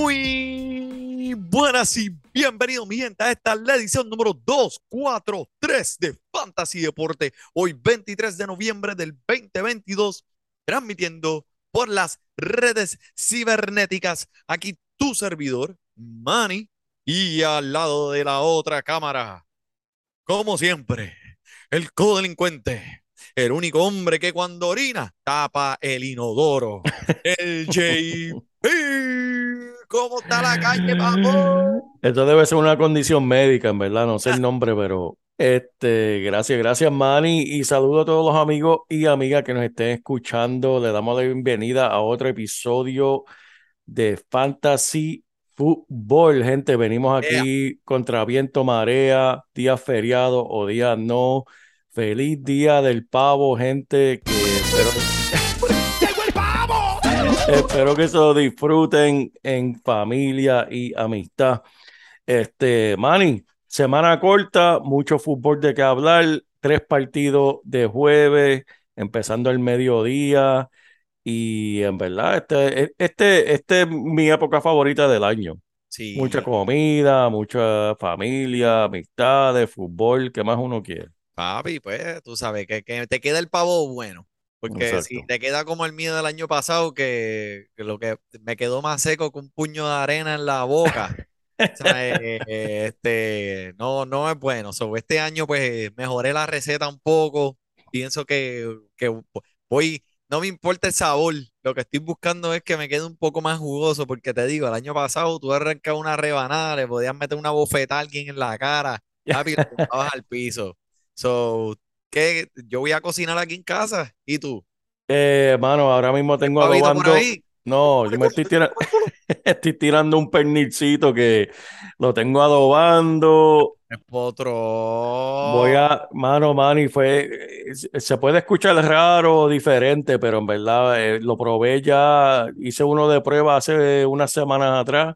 Muy buenas y bienvenidos, mi gente, a esta la edición número 243 de Fantasy Deporte. Hoy, 23 de noviembre del 2022, transmitiendo por las redes cibernéticas. Aquí tu servidor, Manny, y al lado de la otra cámara, como siempre, el codelincuente. El único hombre que cuando orina tapa el inodoro. El JP. ¿Cómo está la calle, papo? Esto debe ser una condición médica, en verdad, no sé el nombre, pero este, gracias, gracias, Manny, y saludo a todos los amigos y amigas que nos estén escuchando. Le damos la bienvenida a otro episodio de Fantasy Fútbol, gente. Venimos aquí contra viento, marea, día feriado o día no. Feliz día del pavo, gente, que espero. Espero que se lo disfruten en familia y amistad. Este, Manny, semana corta, mucho fútbol de qué hablar, tres partidos de jueves, empezando el mediodía. Y en verdad, este, este, este es mi época favorita del año. Sí. Mucha comida, mucha familia, amistades, fútbol, ¿qué más uno quiere? Papi, pues tú sabes que, que te queda el pavo bueno. Porque Exacto. si te queda como el mío del año pasado, que, que lo que me quedó más seco que un puño de arena en la boca. o sea, eh, eh, este, no, no es bueno. So, este año, pues, mejoré la receta un poco. Pienso que, que voy, no me importa el sabor. Lo que estoy buscando es que me quede un poco más jugoso. Porque te digo, el año pasado tú arrancabas una rebanada, le podías meter una bofetada a alguien en la cara, tumbabas al piso. So, ¿qué? Yo voy a cocinar aquí en casa. ¿Y tú? Eh, mano, ahora mismo tengo ¿Pavito por adobando. No, yo me estoy tirando, estoy tirando un pernilcito que lo tengo adobando. Es potro. Voy a, mano, mano, y fue, eh, se puede escuchar raro o diferente, pero en verdad eh, lo probé ya, hice uno de prueba hace unas semanas atrás,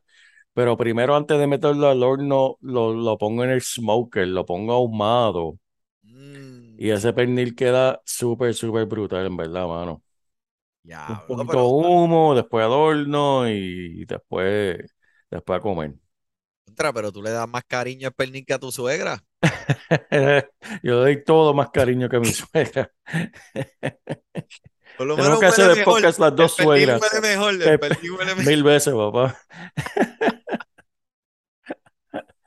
pero primero antes de meterlo al horno, lo, lo pongo en el smoker, lo pongo ahumado, y ese pernil queda súper, súper brutal, en verdad, mano. Un diablo, poquito pero- humo, después al horno y después, después a comer. contra, pero tú le das más cariño al pernil que a tu suegra. Yo le doy todo más cariño que mi suegra. Por lo menos que hacer mejor. podcast las dos El suegras. huele mejor. El El pernil huele mejor. Mil veces, papá.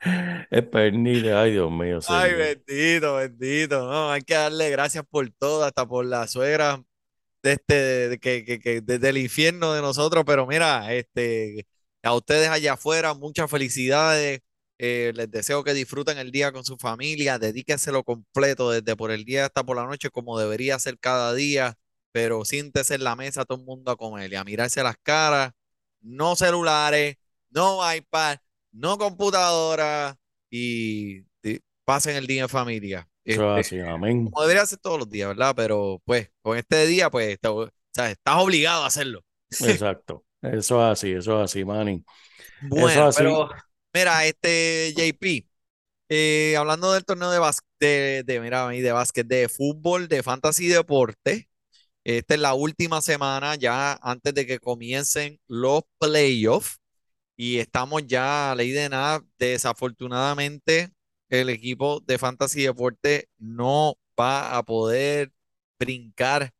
El pernil, ay Dios mío. Ay, bendito, bendito. No, hay que darle gracias por todo, hasta por la suegra de este, de que, que, que desde el infierno de nosotros. Pero mira, este, a ustedes allá afuera, muchas felicidades. Eh, les deseo que disfruten el día con su familia, dedíquenselo completo desde por el día hasta por la noche, como debería ser cada día. Pero siéntese en la mesa todo el mundo a comer y a mirarse las caras. No celulares, no iPad, no computadora y, y pasen el día en familia. Eso Este, es así, amén. como debería ser todos los días, ¿verdad? Pero pues con este día, pues, o sea, estás obligado a hacerlo. Exacto. Eso es así, eso es así, Manny. Bueno, Eso así. pero mira, este JP, eh, hablando del torneo de básquet, de, de, mira, de básquet, de fútbol, de fantasy deporte, esta es la última semana ya antes de que comiencen los playoffs y estamos ya a ley de nada. Desafortunadamente, el equipo de fantasy deporte no va a poder brincar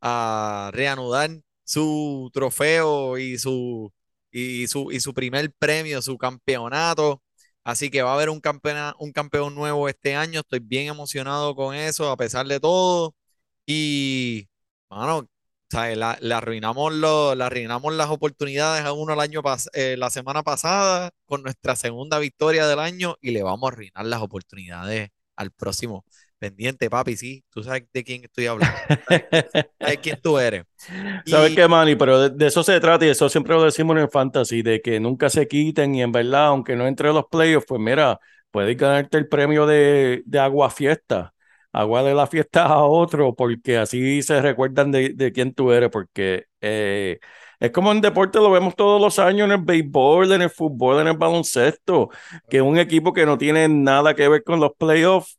a reanudar su trofeo y su y su, y su primer premio, su campeonato. Así que va a haber un, campeona- un campeón nuevo este año. Estoy bien emocionado con eso, a pesar de todo. Y, mano, ¿sabes? La, le arruinamos, lo- le arruinamos las oportunidades a uno el año pas- eh, la semana pasada con nuestra segunda victoria del año y le vamos a arruinar las oportunidades al próximo. Pendiente, papi, sí, tú sabes de quién estoy hablando, sabes quién tú eres. ¿Sabes Y- qué, Manny? Pero de, de eso se trata y eso siempre lo decimos en el fantasy, de que nunca se quiten y en verdad, aunque no entre a los playoffs, pues mira, puedes ganarte el premio de, de agua fiesta, agua de la fiesta a otro, porque así se recuerdan de, de quién tú eres, porque eh, es como en deporte lo vemos todos los años en el béisbol, en el fútbol, en el baloncesto, que un equipo que no tiene nada que ver con los playoffs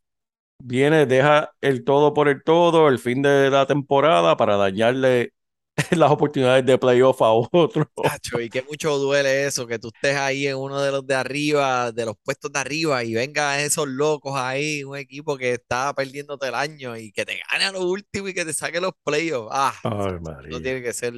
viene, deja el todo por el todo, el fin de la temporada para dañarle las oportunidades de playoff a otro. Chacho, y que mucho duele eso, que tú estés ahí en uno de los de arriba, de los puestos de arriba, y venga esos locos ahí, un equipo que está perdiéndote el año y que te gane a lo último y que te saque los playoffs. Ah, Ay, María. tiene que ser,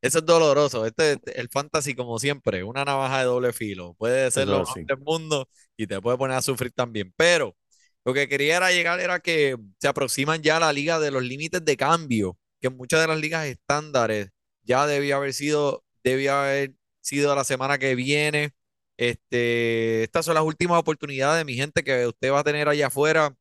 eso es doloroso. Este, el fantasy, como siempre, una navaja de doble filo. Puede ser lo sí. mejor del mundo y te puede poner a sufrir también. Pero lo que quería era llegar era que se aproximan ya la liga de los límites de cambio, que muchas de las ligas estándares ya debía haber sido, debía haber sido la semana que viene. Este, estas son las últimas oportunidades, mi gente, que usted va a tener allá afuera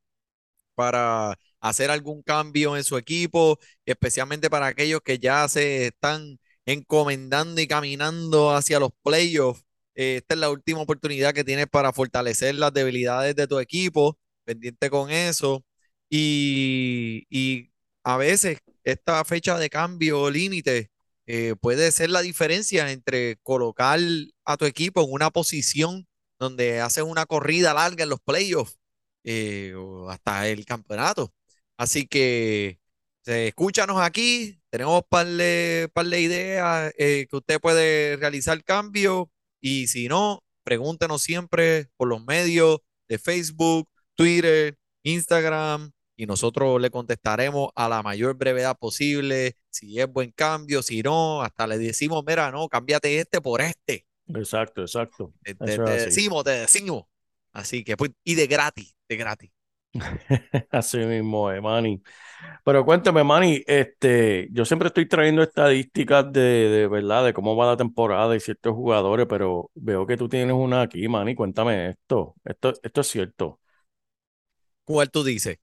para hacer algún cambio en su equipo, especialmente para aquellos que ya se están encomendando y caminando hacia los playoffs. Eh, esta es la última oportunidad que tienes para fortalecer las debilidades de tu equipo, pendiente con eso. Y a veces esta fecha de cambio límite eh, puede ser la diferencia entre colocar a tu equipo en una posición donde haces una corrida larga en los playoffs eh, o hasta el campeonato. Así que eh, escúchanos aquí, tenemos par de, par de ideas que usted puede realizar cambios y si no, pregúntenos siempre por los medios de Facebook, Twitter, Instagram y nosotros le contestaremos a la mayor brevedad posible, si es buen cambio, si no, hasta le decimos, mira, no, cámbiate este por este. Exacto, exacto. Te, decimos, te decimos. Así que, pues, y de gratis, de gratis. Así mismo es, Manny. Pero cuéntame, Manny, este, yo siempre estoy trayendo estadísticas de, de verdad, de cómo va la temporada y ciertos jugadores, pero veo que tú tienes una aquí, Manny. Cuéntame esto. Esto, esto es cierto. ¿Cuál tú dices?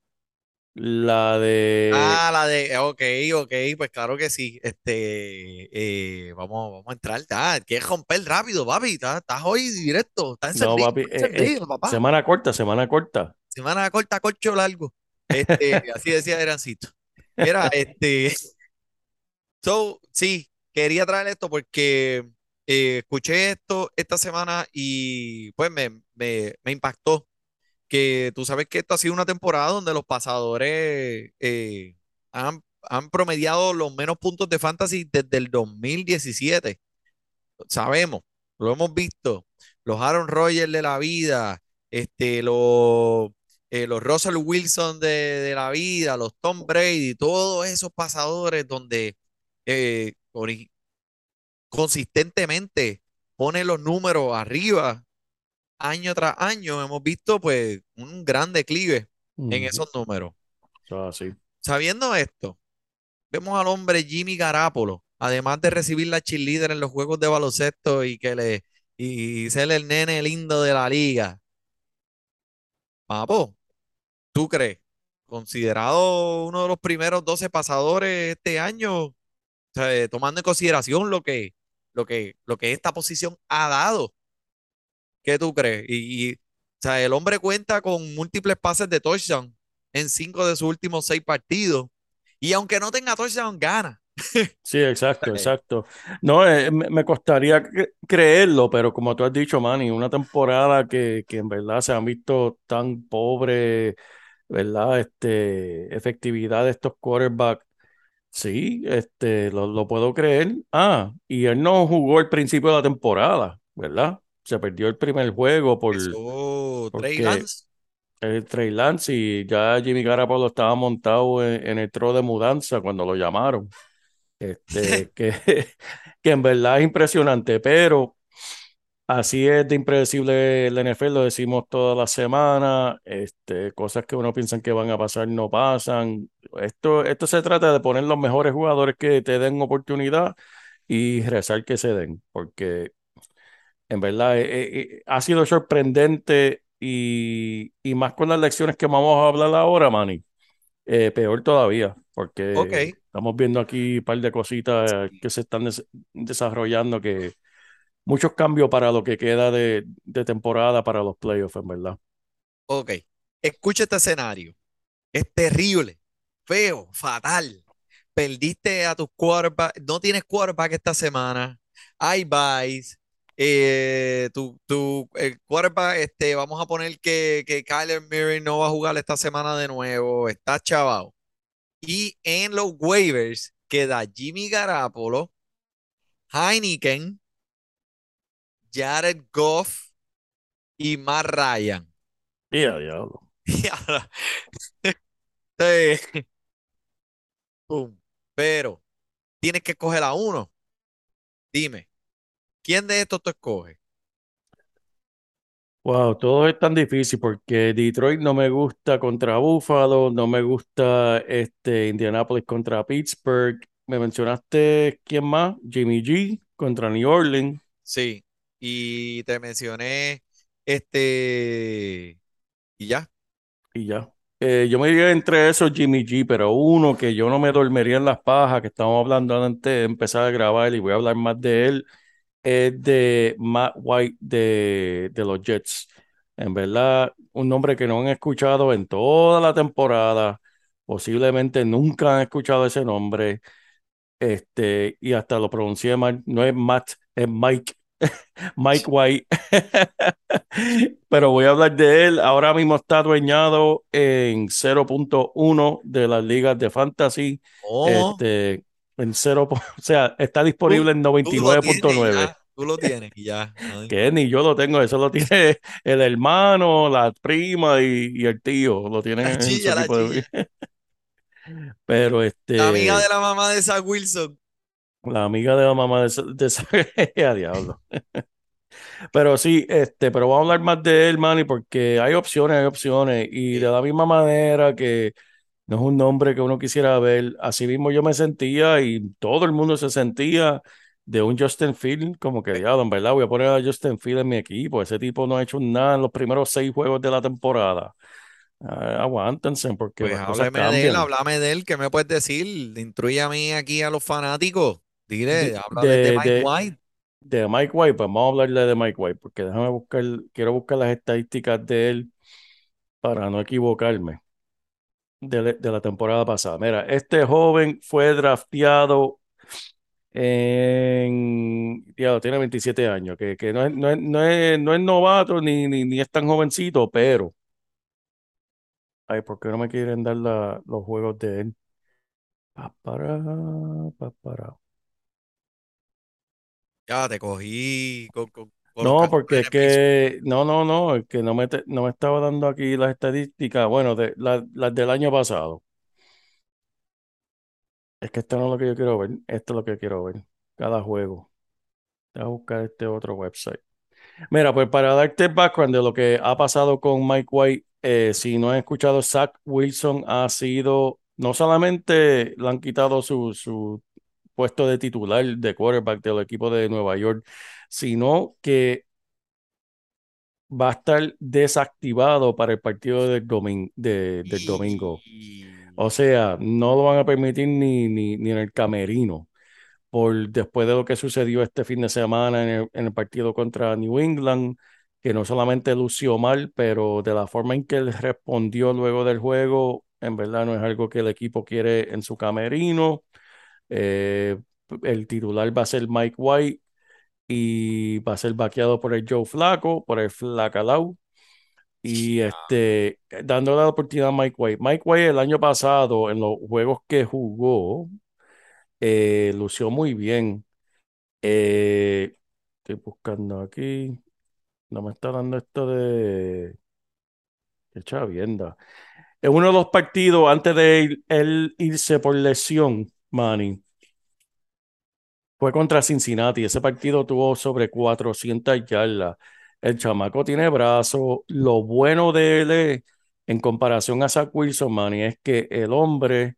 La de Ah, la de, ok, ok, pues claro que sí. Este, eh, vamos, vamos a entrar. Ah, quieres romper rápido, papi. Estás, hoy directo. Estás No, papi, eh, eh, papá. semana corta, semana corta. Semana corta, corcho largo. Este, así decía Erancito. Mira, este, so, sí, quería traer esto porque escuché esto esta semana y pues me, me, me impactó. Que tú sabes que esto ha sido una temporada donde los pasadores eh, han, han promediado los menos puntos de fantasy desde el 2017. Sabemos, lo hemos visto. Los Aaron Rodgers de la vida, este, los, eh, los Russell Wilson de, de la vida, los Tom Brady, todos esos pasadores donde eh, consistentemente ponen los números arriba año tras año, hemos visto pues un gran declive en esos números. es así. Sabiendo esto, vemos al hombre Jimmy Garapolo, además de recibir la cheerleader en los juegos de baloncesto y que le y ser el nene lindo de la liga. Papo, ¿tú crees? Considerado uno de los primeros 12 pasadores este año, o sea, eh, tomando en consideración lo que, lo que, lo que esta posición ha dado. ¿Qué tú crees? Y, y, o sea, el hombre cuenta con múltiples pases de touchdown en cinco de sus últimos seis partidos. Y aunque no tenga touchdown, gana. Sí, exacto, exacto. No, eh, me, costaría cre- creerlo, pero como tú has dicho, Manny, una temporada que, que en verdad se han visto tan pobre, ¿verdad? Este, efectividad de estos quarterbacks. Sí, este, lo, lo puedo creer. Ah, y él no jugó el principio de la temporada, ¿verdad? Se perdió el primer juego por Eso, Trey Lance. el Trey Lance y ya Jimmy Garoppolo estaba montado en, en el tro de mudanza cuando lo llamaron. Este, que, que en verdad es impresionante, pero así es de impredecible el NFL, lo decimos toda la semana, este, cosas que uno piensa que van a pasar no pasan. Esto, esto se trata de poner los mejores jugadores que te den oportunidad y rezar que se den, porque en verdad eh, eh, ha sido sorprendente y, y más con las lecciones que vamos a hablar ahora, Manny. Eh, peor todavía, porque estamos viendo aquí un par de cositas que se están des- desarrollando, que muchos cambios para lo que queda de, de temporada para los playoffs, en verdad. Ok. Escucha este escenario. Es terrible, feo, fatal. Perdiste a tus quarterback, no tienes quarterback esta semana. Hay buys. Eh, tu, tu el quarterback, este, vamos a poner que, que Kyler Murray no va a jugar esta semana de nuevo. Está chavado. Y en los waivers queda Jimmy Garapolo, Heineken, Jared Goff y Matt Ryan. Diablo. Y ahora, eh, pum. Pero tienes que escoger a uno. Dime, ¿quién de estos tú escoges? Wow, todo es tan difícil porque Detroit no me gusta contra Buffalo, no me gusta este Indianapolis contra Pittsburgh. Me mencionaste quién más, Jimmy G contra New Orleans Sí, y te mencioné este y ya. y ya. Eh, yo me diría entre esos Jimmy G, pero uno que yo no me dormiría en las pajas, que estábamos hablando antes de empezar a grabar y voy a hablar más de él, es de Matt White de, de los Jets. En verdad, un nombre que no han escuchado en toda la temporada, posiblemente nunca han escuchado ese nombre, este, y hasta lo pronuncié mal, no es Matt, es Mike, Mike White. Pero voy a hablar de él. Ahora mismo está adueñado en 0.1 de las ligas de fantasy. Oh, Este, en 0, po- o sea, está disponible en tú y 99.9. ya. Tú lo tienes y ya. Que ni yo lo tengo, eso lo tiene el hermano, la prima y, y el tío, lo tienen La en su chilla, la de... Pero amiga de este, la mamá de Zach Wilson. la amiga de la mamá de, esa- de a diablo. Pero sí, este, pero vamos a hablar más de él, Manny, porque hay opciones, hay opciones, y de la misma manera que no es un nombre que uno quisiera ver, así mismo yo me sentía y todo el mundo se sentía de un Justin Field, como que diablo, en verdad voy a poner a Justin Field en mi equipo, ese tipo no ha hecho nada en los primeros seis juegos de la temporada. Ah, aguántense, porque Pues las cosas háblame de él, háblame de él. ¿Qué me puedes decir? Instruye a mí aquí a los fanáticos. Dile, De, háblame de de, Mike de, White. de Mike White, pues vamos a hablarle de Mike White, porque déjame buscar, quiero buscar las estadísticas de él para no equivocarme. De, la- temporada pasada. Mira, este joven fue drafteado en, tiene 27 años, que, no es, no es, no es, no es novato ni, es tan jovencito, pero, ay, ¿por qué no me quieren dar los juegos de él? Pa, para, pa, para. Ya te cogí con, con- No, porque es que, no, no, no, es que no me, te- no me estaba dando aquí las estadísticas, bueno, de, la- las del año pasado. Es que esto no es lo que yo quiero ver, esto es lo que quiero ver, cada juego. Voy a buscar este otro website. Mira, pues para darte el background de lo que ha pasado con Mike White, eh, si no has escuchado, Zach Wilson ha sido, no solamente le han quitado su, su puesto de titular de quarterback del equipo de Nueva York, sino que va a estar desactivado para el partido del domin- de- del domingo. O sea, no lo van a permitir ni, ni, ni en el camerino por después de lo que sucedió este fin de semana en el, en el partido contra New England, que no solamente lució mal, pero de la forma en que él respondió luego del juego, en verdad no es algo que el equipo quiere en su camerino. Eh, el titular va a ser Mike White y va a ser vaqueado por el Joe Flaco, por el Flacalau. Y este, dándole la oportunidad a Mike White. Mike White el año pasado, en los juegos que jugó, eh, lució muy bien. Eh, estoy buscando aquí. No me está dando esto de. Qué chavienda. En uno de los partidos, antes de él, él irse por lesión, Manny, fue contra Cincinnati. Ese partido tuvo sobre 400 yardas. El chamaco tiene brazos. Lo bueno de él en comparación a Zach Wilson, Manny, es que el hombre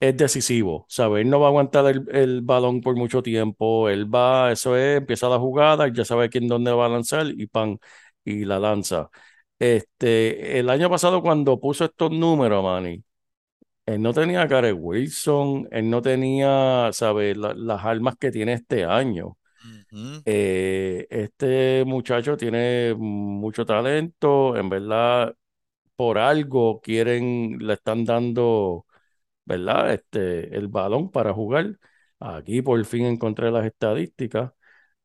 es decisivo. ¿sabes? Él no va a aguantar el, el balón por mucho tiempo. Él va, eso es, empieza la jugada, ya sabe quién dónde va a lanzar y pan, y la lanza. Este, el año pasado cuando puso estos números, Manny, él no tenía a Gareth Wilson, él no tenía, ¿sabes? La- las armas que tiene este año. Eh, este muchacho tiene mucho talento, en verdad, por algo quieren, le están dando, ¿verdad? Este, el balón para jugar. Aquí por fin encontré las estadísticas.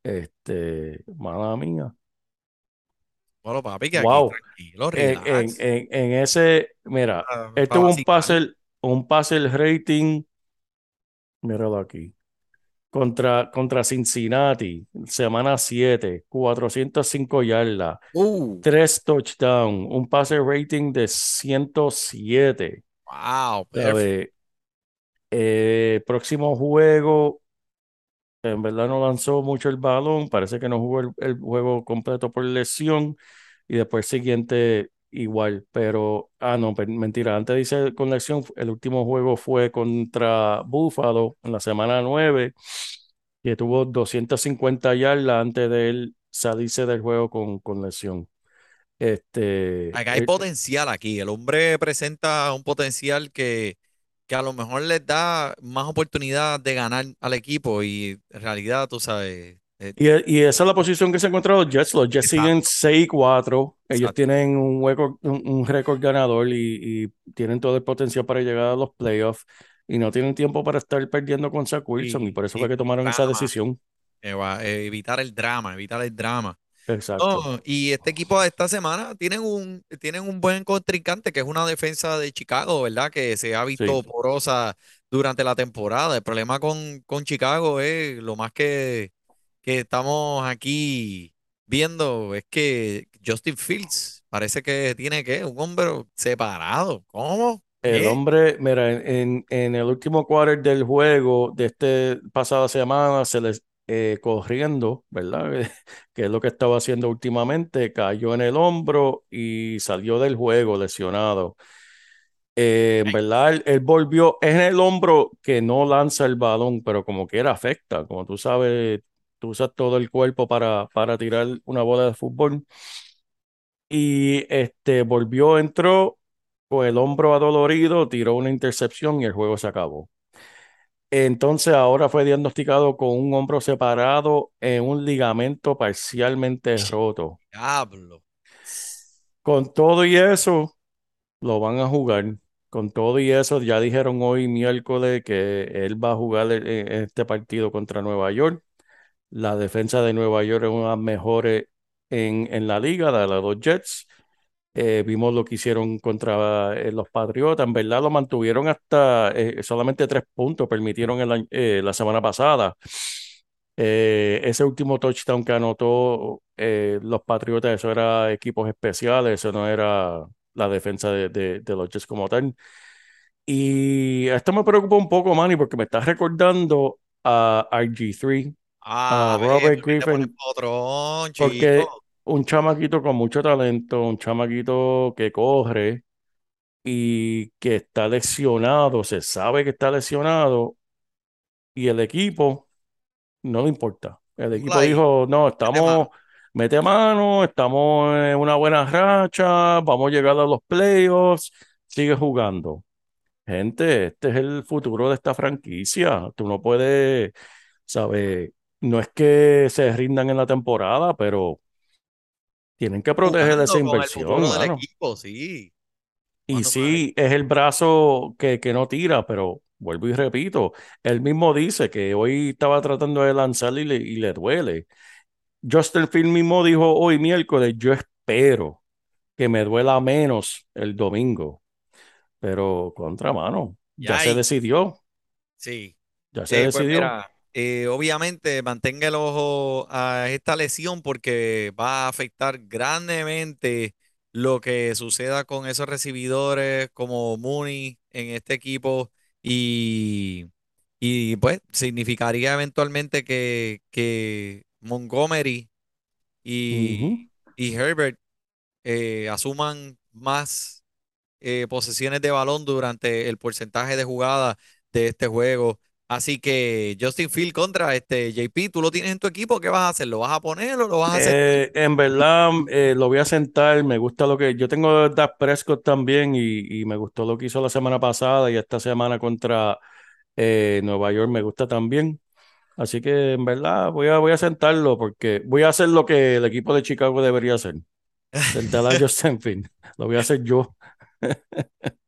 Este, mala mía. Bueno, papi, que aquí Wow. tranquilo, En, en, relax. en, en ese, mira, Ah, él tuvo un vacilar. Passer, un passer rating, míralo aquí. Contra, contra Cincinnati, semana 7, 405 yardas, Uh, 3 touchdowns, un pase rating de 107. wow. Eh, próximo juego, en verdad no lanzó mucho el balón, parece que no jugó el, el juego completo por lesión y después siguiente igual, pero, ah, no, mentira, antes dice con lesión, el último juego fue contra Buffalo en la semana 9, que tuvo 250 yardas antes de él salirse del juego con, con lesión. Este, Acá hay eh, potencial aquí. El hombre presenta un potencial que, que a lo mejor les da más oportunidad de ganar al equipo y en realidad, tú sabes, eh, Y, y esa es la posición que se encuentran los Jets. Los Jets siguen Exacto. 6-4. Ellos Exacto. tienen un, hueco, un, un récord ganador y, y tienen todo el potencial para llegar a los playoffs. Y no tienen tiempo para estar perdiendo con Zach Wilson. Y, y, por eso fue que tomaron esa decisión. eva- eh, evitar el drama, evitar el drama. Exacto. Y este equipo de esta semana tienen un, tienen un buen contrincante que es una defensa de Chicago, ¿verdad? Que se ha visto Sí. porosa durante la temporada. El problema con, con Chicago es lo más que, que estamos aquí viendo es que Justin Fields parece que tiene que un hombro separado. ¿Cómo? El ¿Qué? hombre, mira, en, en, el último quarter del juego de este pasada semana, se les eh, corriendo, ¿verdad? Que es lo que estaba haciendo últimamente, cayó en el hombro y salió del juego lesionado. Eh, verdad, él, él volvió, es en el hombro que no lanza el balón, pero como quiera afecta. Como tú sabes, tú usas todo el cuerpo para, para tirar una bola de fútbol. Y este volvió, entró con el hombro adolorido, tiró una intercepción y el juego se acabó. Entonces ahora fue diagnosticado con un hombro separado en un ligamento parcialmente roto. diablo. Con todo y eso, lo van a jugar. Con todo y eso, ya dijeron hoy miércoles que él va a jugar en este partido contra Nueva York. La defensa de Nueva York es una de las mejores en, en la liga, de los Jets. Eh, vimos lo que hicieron contra eh, los Patriotas. En verdad lo mantuvieron hasta eh, solamente tres puntos, permitieron eh, la semana pasada. Eh, ese último touchdown que anotó eh, los Patriotas, eso era equipos especiales, eso no era la defensa de, de- de los Jets como tal. Y esto me preocupa un poco, Manny, porque me está recordando a RG3, Ah, a ve, Robert pones Griffin, patrón, porque un chamaquito con mucho talento, un chamaquito que corre y que está lesionado, se sabe que está lesionado y el equipo no le importa. El equipo dijo, no, estamos, mete mano, estamos en una buena racha, vamos a llegar a los playoffs, sigue jugando. Gente, este es el futuro de esta franquicia. Tú no puedes, ¿sabes? No es que se rindan en la temporada, pero tienen que proteger esa el inversión, del mano. equipo, sí. Y sí, es el brazo que, que no tira, pero vuelvo y repito, él mismo dice que hoy estaba tratando de lanzar y le, y le duele. Justin Field mismo dijo hoy miércoles, yo espero que me duela menos el domingo, pero contra mano, ya Ya se decidió, sí. ya se pues decidió. mira, eh, obviamente mantenga el ojo a esta lesión porque va a afectar grandemente lo que suceda con esos recibidores como Mooney en este equipo y, Y pues significaría eventualmente que, que Montgomery y, y Herbert eh, asuman más eh, posesiones de balón durante el porcentaje de jugadas de este juego. Así que Justin Field contra este JP, tú lo tienes en tu equipo, ¿qué vas a hacer? ¿Lo vas a poner o lo vas a hacer? Eh, en verdad, eh, lo voy a sentar. Me gusta lo que. Yo tengo Dak Prescott también y, y me gustó lo que hizo la semana pasada y esta semana contra eh, Nueva York me gusta también. Así que en verdad voy a, voy a sentarlo porque voy a hacer lo que el equipo de Chicago debería hacer. Sentar a Justin Field. Lo voy a hacer yo.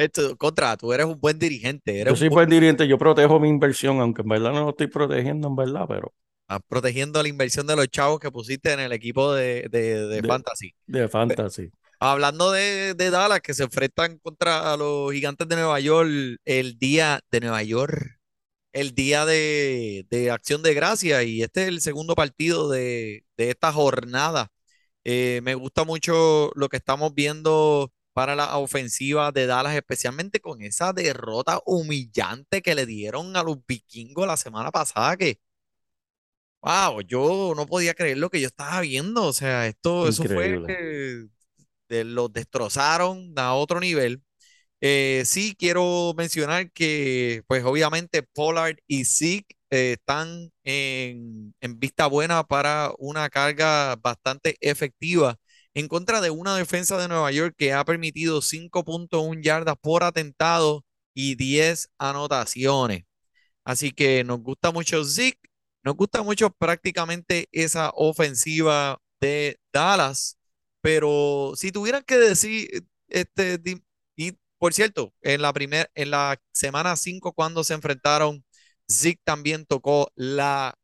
Esto, contra, tú eres un buen dirigente, eres Yo soy buen- buen dirigente, yo protejo mi inversión, aunque en verdad no lo estoy protegiendo, en verdad, pero estás protegiendo la inversión de los chavos que pusiste en el equipo de, de- de De- Fantasy. de fantasy. Hablando de, de Dallas, que se enfrentan contra los gigantes de Nueva York el día de Nueva York, el día de, de Acción de Gracia, y este es el segundo partido de, de esta jornada. Eh, me gusta mucho lo que estamos viendo para la ofensiva de Dallas, especialmente con esa derrota humillante que le dieron a los vikingos la semana pasada, que, wow, yo no podía creer lo que yo estaba viendo. O sea, esto, eso fue que de- los destrozaron a otro nivel. Eh, sí, quiero mencionar que, pues obviamente Pollard y Zeke eh, están en, en vista buena para una carga bastante efectiva en contra de una defensa de Nueva York que ha permitido 5.1 yardas por atentado y 10 anotaciones. Así que nos gusta mucho Zeke, nos gusta mucho prácticamente esa ofensiva de Dallas, pero si tuvieran que decir, este, y por cierto, en la en la semana 5 cuando se enfrentaron, Zeke también tocó la,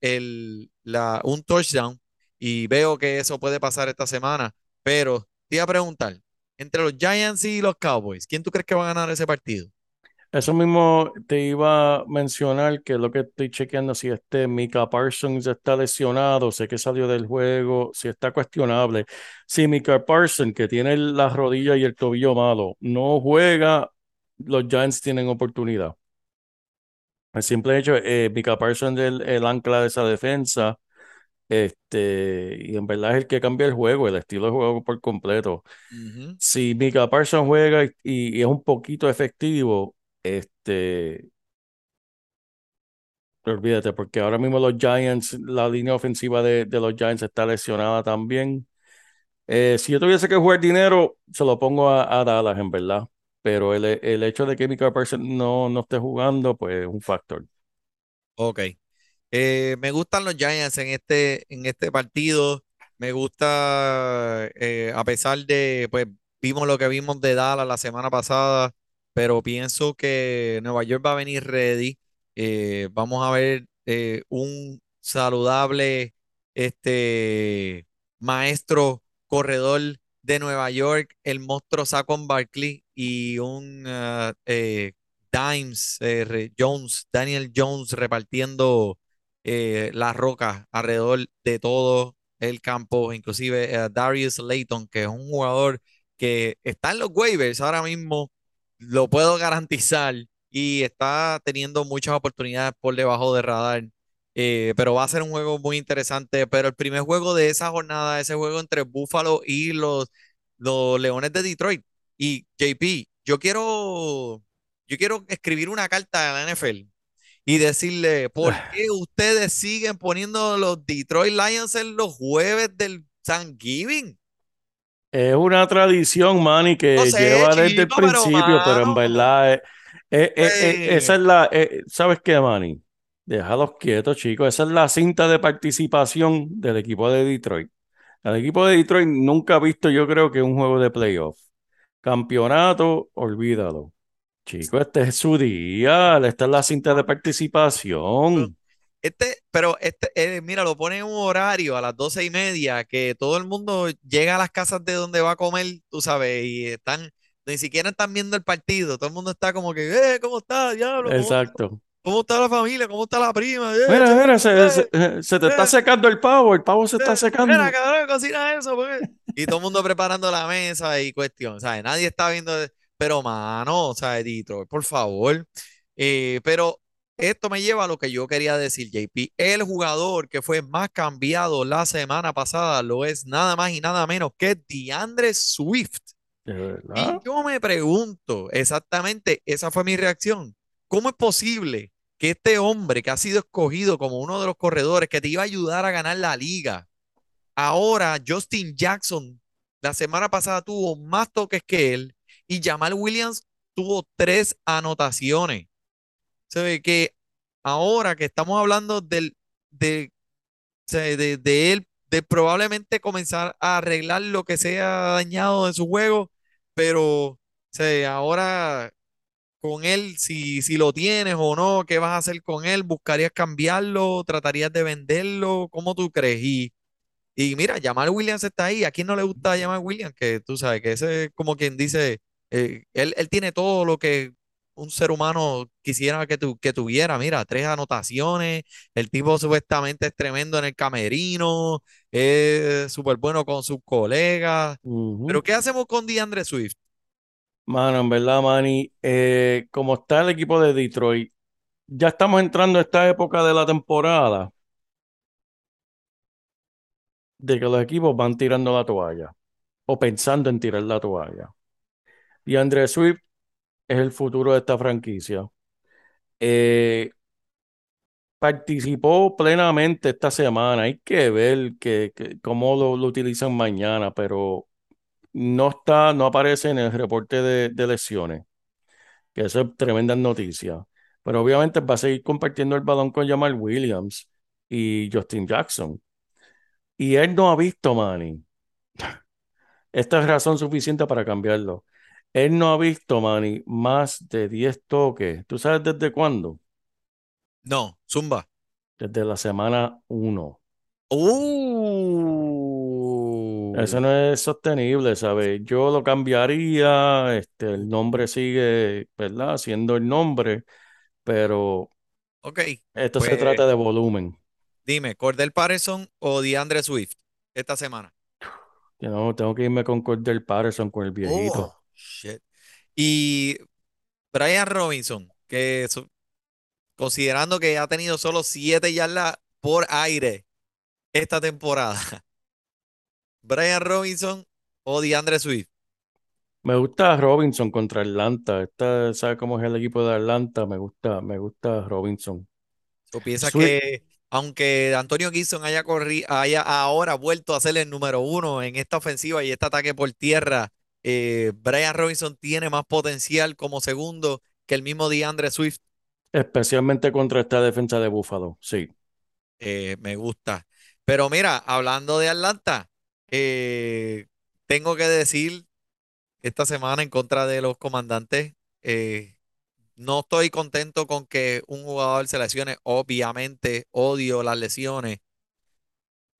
el, la, un touchdown y veo que eso puede pasar esta semana, pero te iba a preguntar, entre los Giants y los Cowboys, ¿quién tú crees que va a ganar ese partido? Eso mismo te iba a mencionar que lo que estoy chequeando si este Mika Parsons está lesionado, sé que salió del juego, si está cuestionable. Si Mika Parsons, que tiene la rodilla y el tobillo malo, no juega, los Giants tienen oportunidad. El simple hecho, eh, Mika Parsons es el, el ancla de esa defensa, este, y en verdad es el que cambia el juego, el estilo de juego por completo. Si Mika Parsons juega y, y es un poquito efectivo, este, olvídate, porque ahora mismo los Giants, la línea ofensiva de, de los Giants está lesionada también. Eh, si yo tuviese que jugar dinero, se lo pongo a, a Dallas, en verdad. Pero el, el hecho de que Mika Parsons no, no esté jugando, pues es un factor. Ok. Eh, me gustan los Giants en este, en este partido. Me gusta, eh, a pesar de, pues, vimos lo que vimos de Dallas la semana pasada, pero pienso que Nueva York va a venir ready. Eh, vamos a ver eh, un saludable este, maestro corredor de Nueva York, el monstruo Saquon Barkley y un eh, Dimes, Jones, Daniel Jones repartiendo eh, las rocas alrededor de todo el campo, inclusive eh, Darius Layton, que es un jugador que está en los waivers ahora mismo, lo puedo garantizar y está teniendo muchas oportunidades por debajo de radar. eh, pero va a ser un juego muy interesante. Pero el primer juego de esa jornada, ese juego entre Buffalo y los, los Leones de Detroit. Y JP, yo quiero, yo quiero escribir una carta a la NFL y decirle, ¿por qué ustedes siguen poniendo los Detroit Lions en los jueves del Thanksgiving? Es una tradición, Manny, que No sé, lleva desde el pero, principio, pero en verdad, eh, eh, eh, esa es la, ¿sabes qué, Manny? Déjalos quietos, chicos. Esa es la cinta de participación del equipo de Detroit. El equipo de Detroit nunca ha visto, yo creo, que un juego de playoff. Campeonato, olvídalo. Chicos, este es su día. Esta es la cinta de participación. Este, pero este, eh, mira, lo pone en un horario a las doce y media, que todo el mundo llega a las casas de donde va a comer, tú sabes, y están, ni siquiera están viendo el partido, todo el mundo está como que, eh, ¿cómo está, Exacto. cómo está la familia? ¿Cómo está la prima? Eh, Mira, che- mira, se, eh, se- se te está eh. secando el pavo, el pavo se está Eh, secando. Mira, cabrón, cocina eso, pues. Y todo el mundo preparando la mesa y cuestión, ¿sabes? Nadie está viendo, pero mano, o sea, Detroit, por favor. Eh, pero esto me lleva a lo que yo quería decir, JP. El jugador que fue más cambiado la semana pasada lo es nada más y nada menos que DeAndre Swift. ¿De Y yo me pregunto, exactamente, esa fue mi reacción. ¿Cómo es posible que este hombre que ha sido escogido como uno de los corredores que te iba a ayudar a ganar la liga, ahora Justin Jackson la semana pasada tuvo más toques que él y Jamal Williams tuvo tres anotaciones? Se ve que ahora que estamos hablando de, de, de él, de probablemente comenzar a arreglar lo que se ha dañado en su juego, pero se, ahora con él, si, si lo tienes o no, ¿qué vas a hacer con él? ¿Buscarías cambiarlo? ¿Tratarías de venderlo? ¿Cómo tú crees? Y, y mira, Jamal Williams está ahí. ¿A quién no le gusta Jamal Williams? Que tú sabes que ese es como quien dice, eh, él, él tiene todo lo que un ser humano quisiera que, tu- que tuviera. Mira, tres anotaciones. El tipo supuestamente es tremendo en el camerino. Es súper bueno con sus colegas. Pero ¿qué hacemos con DeAndre Swift? Mano, en verdad, Manny, eh, como está el equipo de Detroit, ya estamos entrando a esta época de la temporada de que los equipos van tirando la toalla o pensando en tirar la toalla. Y André Swift es el futuro de esta franquicia. Eh, participó plenamente esta semana. Hay que ver que, cómo lo, utilizan mañana, pero no está, no aparece en el reporte de, de lesiones, que eso es tremenda noticia. Pero obviamente va a seguir compartiendo el balón con Jamal Williams y Justin Jackson. Y él no ha visto, Manny. Esta es razón suficiente para cambiarlo. Él no ha visto, Manny, más de 10 toques. ¿Tú sabes desde cuándo? No, Zumba. Desde la semana 1. Uh. Eso no es sostenible, ¿sabes? Yo lo cambiaría, este, el nombre sigue, ¿verdad? Siendo el nombre, pero Ok, esto se pues trata de volumen. dime, ¿Cordell Patterson o DeAndre Swift esta semana? Know, tengo que irme con Cordell Patterson, con el viejito. Oh, shit. Y Brian Robinson, que considerando que ha tenido solo 7 yardas por aire esta temporada, Brian Robinson o DeAndre Swift. Me gusta Robinson contra Atlanta. Esta, ¿sabes cómo es el equipo de Atlanta? Me gusta, me gusta Robinson. ¿Tú piensas Swift, que aunque Antonio Gibson haya, corri- haya ahora vuelto a ser el número uno en esta ofensiva y este ataque por tierra, eh, Brian Robinson tiene más potencial como segundo que el mismo DeAndre Swift? especialmente contra esta defensa de Buffalo. Sí. Eh, me gusta. Pero mira, hablando de Atlanta, eh, tengo que decir esta semana en contra de los comandantes, eh, no estoy contento con que un jugador se lesione. Obviamente odio las lesiones.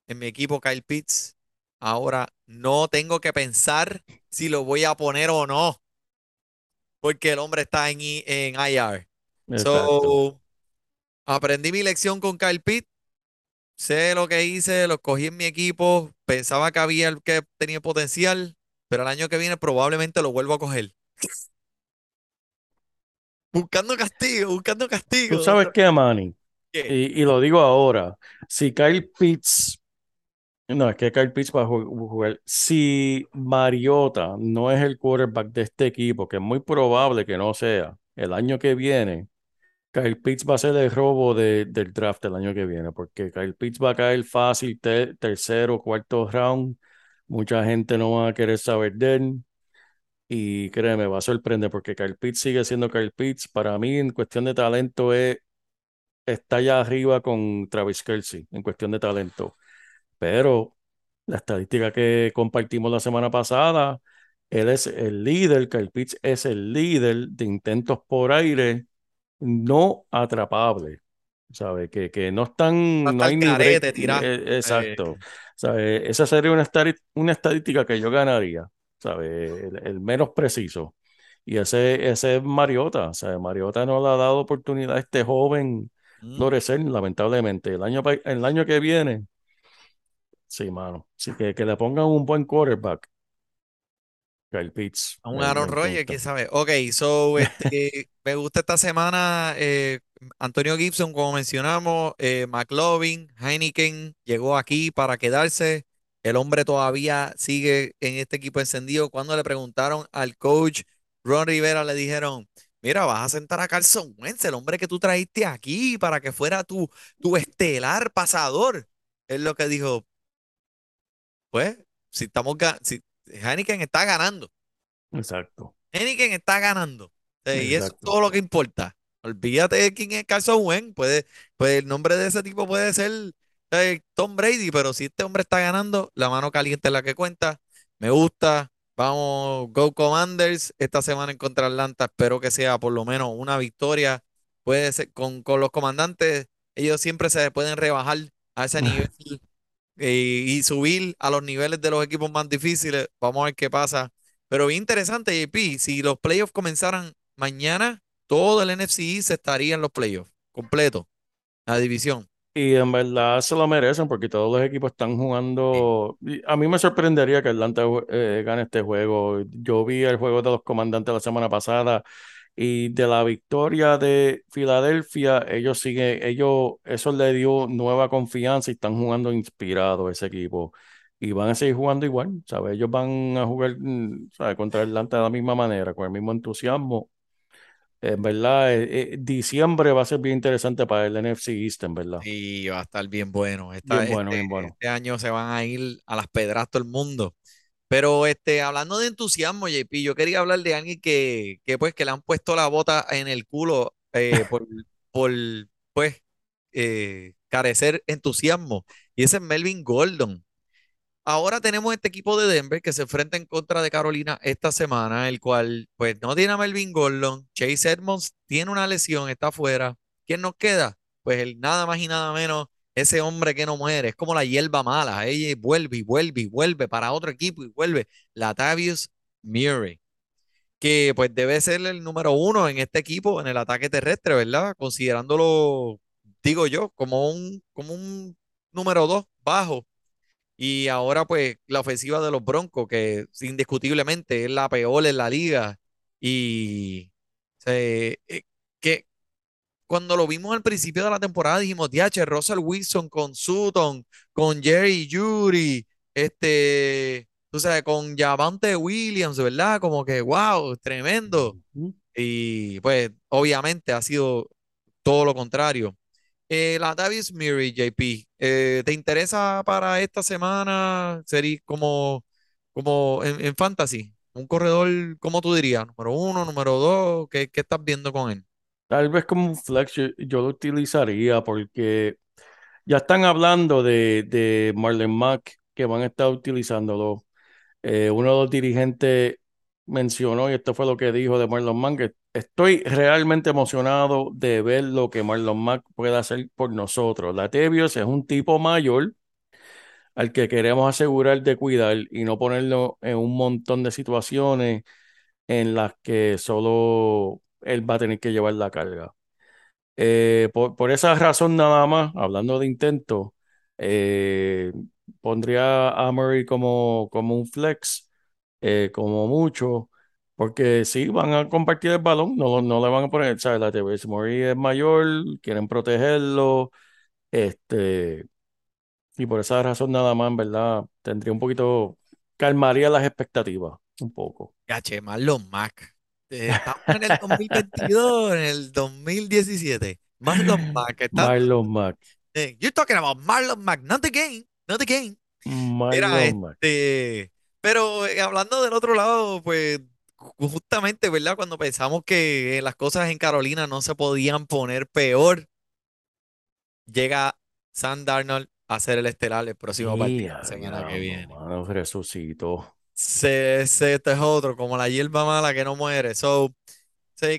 En mi equipo, Kyle Pitts, ahora no tengo que pensar si lo voy a poner o no, porque el hombre está en, I- en IR. Exacto. So, aprendí mi lección con Kyle Pitts. Sé lo que hice, lo cogí en mi equipo, pensaba que había el que tenía potencial, pero el año que viene probablemente lo vuelvo a coger. Buscando castigo, buscando ¿Tú castigo. sabes qué, Manny? ¿Qué? Y, y lo digo ahora. Si Kyle Pitts, no, es que Kyle Pitts va a ju- jugar. Si Mariota no es el quarterback de este equipo, que es muy probable que no sea, el año que viene, Kyle Pitts va a ser el robo de- del draft el año que viene, porque Kyle Pitts va a caer fácil te- tercero, cuarto round. Mucha gente no va a querer saber de él. Y créeme, va a sorprender porque Kyle Pitts sigue siendo Kyle Pitts. Para mí, en cuestión de talento, es, está allá arriba con Travis Kelce, en cuestión de talento. Pero la estadística que compartimos la semana pasada, él es el líder, Kyle Pitts es el líder de intentos por aire no atrapables. ¿Sabe? Que, que no están, no hay el ni carete, tirá. Eh, Eh, exacto. ¿Sabe? Esa sería una, estadística que yo ganaría. ¿Sabe? El, el menos preciso. Y ese, ese es Mariota. ¿sabe? Mariota no le ha dado oportunidad a este joven mm, florecer, lamentablemente. El año, el año que viene, sí, mano. Así que que le pongan un buen quarterback. Kyle Pitts. A un Aaron Rodgers, quién sabe. Ok, so, este, me gusta esta semana eh, Antonio Gibson, como mencionamos, eh, McLovin, Heineken llegó aquí para quedarse. El hombre todavía sigue en este equipo encendido. Cuando le preguntaron al coach Ron Rivera, le dijeron, mira, vas a sentar a Carson Wentz, el hombre que tú trajiste aquí para que fuera tu, tu estelar pasador. Es lo que dijo, pues, si estamos, si Heineken está ganando. Exacto. Heineken está ganando. Eh, y eso es todo lo que importa. Olvídate de quién es Carson Wentz. Puede, pues el nombre de ese tipo puede ser eh, Tom Brady, pero si este hombre está ganando, la mano caliente es la que cuenta. Me gusta. Vamos, Go Commanders. Esta semana en contra Atlanta. Espero que sea por lo menos una victoria. Puede ser con, con los comandantes. Ellos siempre se pueden rebajar a ese nivel eh, y subir a los niveles de los equipos más difíciles. Vamos a ver qué pasa. Pero bien interesante, JP, si los playoffs comenzaran mañana, todo el NFC East estaría en los playoffs, completo, la división. Y en verdad se lo merecen porque todos los equipos están jugando. y A mí me sorprendería que Atlanta eh, gane este juego. Yo vi el juego de los comandantes la semana pasada y de la victoria de Filadelfia, ellos siguen, ellos, eso le dio nueva confianza y están jugando inspirados ese equipo. Y van a seguir jugando igual, ¿sabes? Ellos van a jugar, mm, ¿sabes? Contra Atlanta de la misma manera, con el mismo entusiasmo. En verdad, eh, eh, diciembre va a ser bien interesante para el NFC East, en verdad. Y va a estar bien bueno. Esta- Bien bueno, este, bien bueno. este año se van a ir a las pedras todo el mundo. Pero este, hablando de entusiasmo, JP, yo quería hablar de alguien que, que pues que le han puesto la bota en el culo eh, por, por pues eh, carecer entusiasmo. Y ese es Melvin Gordon. Ahora tenemos este equipo de Denver que se enfrenta en contra de Carolina esta semana, el cual pues no tiene a Melvin Gordon, Chase Edmonds tiene una lesión, está afuera. ¿Quién nos queda? Pues el nada más y nada menos, ese hombre que no muere, es como la hierba mala, ella vuelve y vuelve y vuelve para otro equipo y vuelve, Latavius Murray, que pues debe ser el número uno en este equipo en el ataque terrestre, ¿verdad? Considerándolo, digo yo, como un, como un número dos bajo. Y ahora, pues, la ofensiva de los Broncos, que indiscutiblemente es la peor en la liga. Y se- eh, que cuando lo vimos al principio de la temporada, dijimos, DH, Russell Wilson con Sutton, con Jerry Judy, este, tú sabes, con Javante Williams, ¿verdad? Como que, wow, tremendo. Y pues, obviamente ha sido todo lo contrario. Eh, la Davis Murray, JP, eh, ¿te interesa para esta semana? Sería como, como en, en fantasy, un corredor, ¿cómo tú dirías? Número uno, número dos, ¿qué, qué estás viendo con él? Tal vez como un flex yo, lo utilizaría porque ya están hablando de, de Marlon Mack que van a estar utilizándolo. Eh, uno de los dirigentes mencionó, y esto fue lo que dijo de Marlon Mack, que estoy realmente emocionado de ver lo que Marlon Mack puede hacer por nosotros. Latavius es un tipo mayor al que queremos asegurar de cuidar y no ponerlo en un montón de situaciones en las que solo él va a tener que llevar la carga. Eh, por, por esa razón nada más, hablando de intento, eh, pondría a Murray como, como un flex, eh, como mucho, porque sí, van a compartir el balón, no, no le van a poner, ¿sabes? La TV, Murray es mayor, quieren protegerlo, este, y por esa razón nada más, en verdad, tendría un poquito, calmaría las expectativas, un poco. Gache, Marlon Mack. Eh, Estamos en el 2022, en el 2017. Marlon Mack, está, Marlon Mack, eh, you're talking about Marlon Mack, not the game, not the game. Marlon Mack. este, pero eh, hablando del otro lado, pues ju- justamente, ¿verdad? Cuando pensamos que las cosas en Carolina no se podían poner peor, llega Sam Darnold a ser el estelar el próximo partido la semana que diablo, viene. mano, resucitó. Se, se- este es otro, como la hierba mala que no muere. So,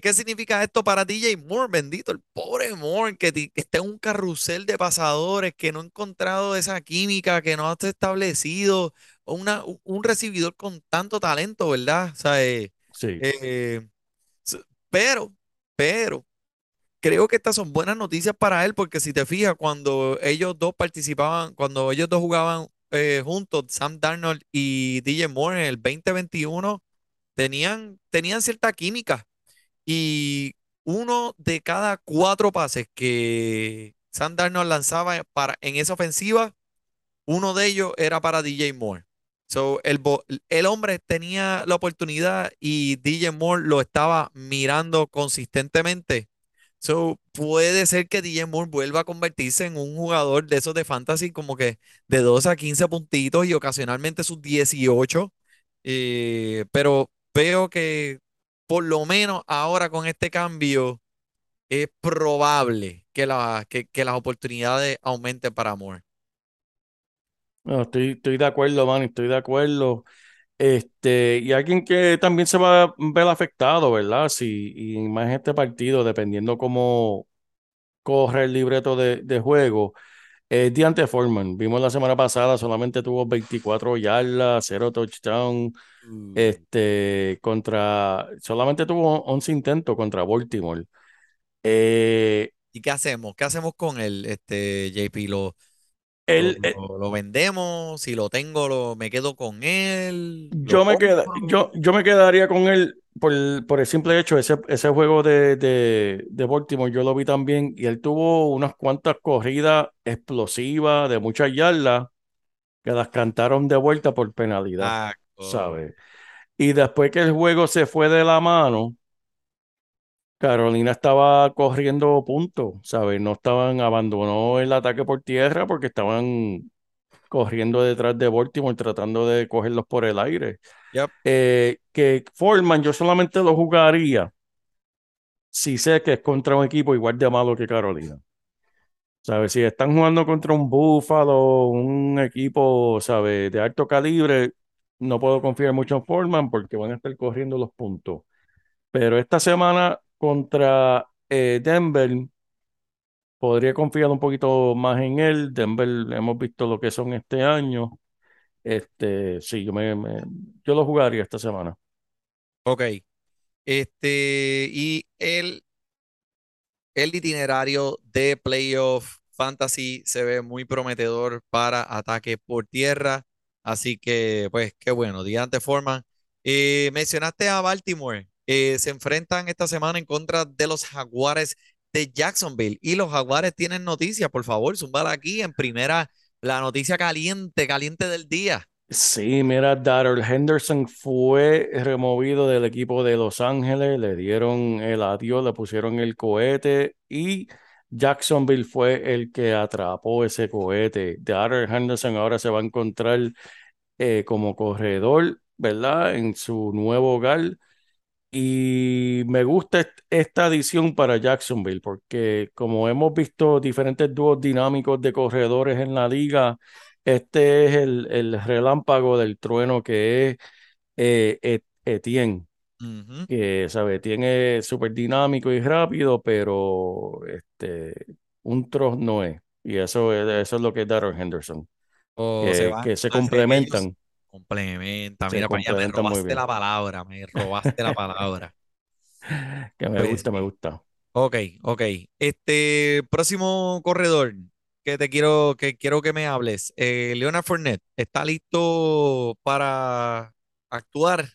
¿Qué significa esto para DJ Moore? Bendito, el pobre Moore, que, que está en un carrusel de pasadores, que no ha encontrado esa química, que no ha establecido una, un recibidor con tanto talento, ¿verdad? O sea, eh, Sí, eh, pero, pero, creo que estas son buenas noticias para él, porque si te fijas, cuando ellos dos participaban, cuando ellos dos jugaban eh, juntos, Sam Darnold y DJ Moore en el 2021, tenían, tenían cierta química. Y uno de cada cuatro pases que Sam Darnold lanzaba para, en esa ofensiva, uno de ellos era para DJ Moore. So, el, el hombre tenía la oportunidad y DJ Moore lo estaba mirando consistentemente. So, puede ser que DJ Moore vuelva a convertirse en un jugador de esos de fantasy como que de 12 a 15 puntitos y ocasionalmente sus 18. Eh, pero veo que por lo menos ahora con este cambio es probable que, que las oportunidades aumenten para Moore. No, estoy, estoy de acuerdo, man, estoy de acuerdo. Este, y alguien que también se va a ver afectado, ¿verdad? Si, y más en este partido, dependiendo cómo corre el libreto de, de juego, es Deontay Foreman. Vimos la semana pasada, solamente tuvo 24 yardas, 0 touchdown, este, contra, solamente tuvo 11 intentos contra Baltimore. Eh, ¿Y qué hacemos? ¿Qué hacemos con él, este, JP? ¿Lo, lo, él, eh, lo- vendemos? Si lo tengo, lo, me quedo con él. ¿Lo Yo me, queda, yo, yo me quedaría con él por el, por el simple hecho, ese, ese juego de, de, de Baltimore yo lo vi también y él tuvo unas cuantas corridas explosivas de muchas yardas que las cantaron de vuelta por penalidad, Exacto. ¿sabes? Y después que el juego se fue de la mano, Carolina estaba corriendo puntos, ¿sabes? No estaban, abandonó el ataque por tierra porque estaban corriendo detrás de Baltimore tratando de cogerlos por el aire Yep. eh, que Foreman yo solamente lo jugaría si sé que es contra un equipo igual de malo que Carolina. ¿Sabes? Si están jugando contra un Buffalo, un equipo, ¿sabes? De alto calibre, no puedo confiar mucho en Foreman porque van a estar corriendo los puntos. Pero esta semana contra eh, Denver, podría confiar un poquito más en él. Denver, hemos visto lo que son este año. Este, sí, yo, me, yo lo jugaría esta semana. Ok. Este, y el, el itinerario de playoff fantasy se ve muy prometedor para ataque por tierra. Así que, pues, qué bueno. Diante Foreman. Eh, mencionaste a Baltimore. Eh, se enfrentan esta semana en contra de los Jaguares de Jacksonville. Y los Jaguares tienen noticias, por favor, zumbala aquí en primera, la noticia caliente, caliente del día. Sí, mira, Darrell Henderson fue removido del equipo de Los Ángeles, le dieron el adiós, le pusieron el cohete y Jacksonville fue el que atrapó ese cohete. Darrell Henderson ahora se va a encontrar eh, como corredor, ¿verdad? En su nuevo hogar. Y me gusta est- esta adición para Jacksonville porque como hemos visto diferentes dúos dinámicos de corredores en la liga, este es el, el relámpago del trueno que es eh, Et- Etienne, que sabe, Etienne es súper dinámico y rápido, pero este, un troz no es. Y eso es, eso es lo que es Darrell Henderson, O que, se que complementan, Complementa, mira para allá, me robaste la palabra, me robaste la palabra. Que me Pues gusta, me sí. gusta. Ok, ok. Este próximo corredor que te quiero que quiero que me hables, eh, Leonard Fournette, ¿está listo para actuar